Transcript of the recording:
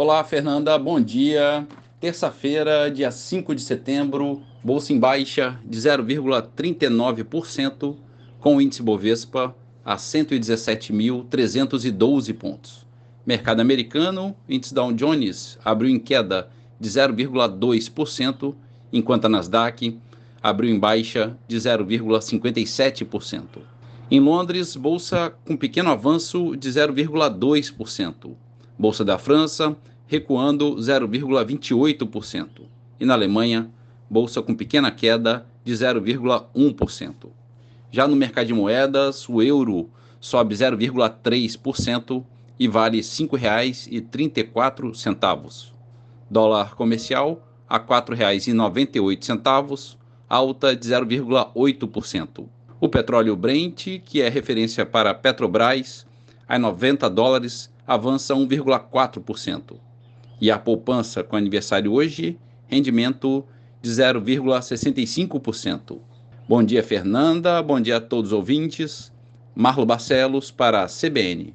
Olá, Fernanda, bom dia. Terça-feira, dia 5 de setembro, bolsa em baixa de 0,39%, com o índice Bovespa a 117.312 pontos. Mercado americano, índice Dow Jones abriu em queda de 0,2%, enquanto a Nasdaq abriu em baixa de 0,57%. Em Londres, bolsa com pequeno avanço de 0,2%. Bolsa da França recuando 0,28%. E na Alemanha, bolsa com pequena queda de 0,1%. Já no mercado de moedas, o euro sobe 0,3% e vale R$ 5,34. Dólar comercial a R$ 4,98, alta de 0,8%. O petróleo Brent, que é referência para Petrobras, a 90 dólares, avança 1,4%. E a poupança com aniversário hoje, rendimento de 0,65%. Bom dia, Fernanda. Bom dia a todos os ouvintes. Marlo Barcelos para a CBN.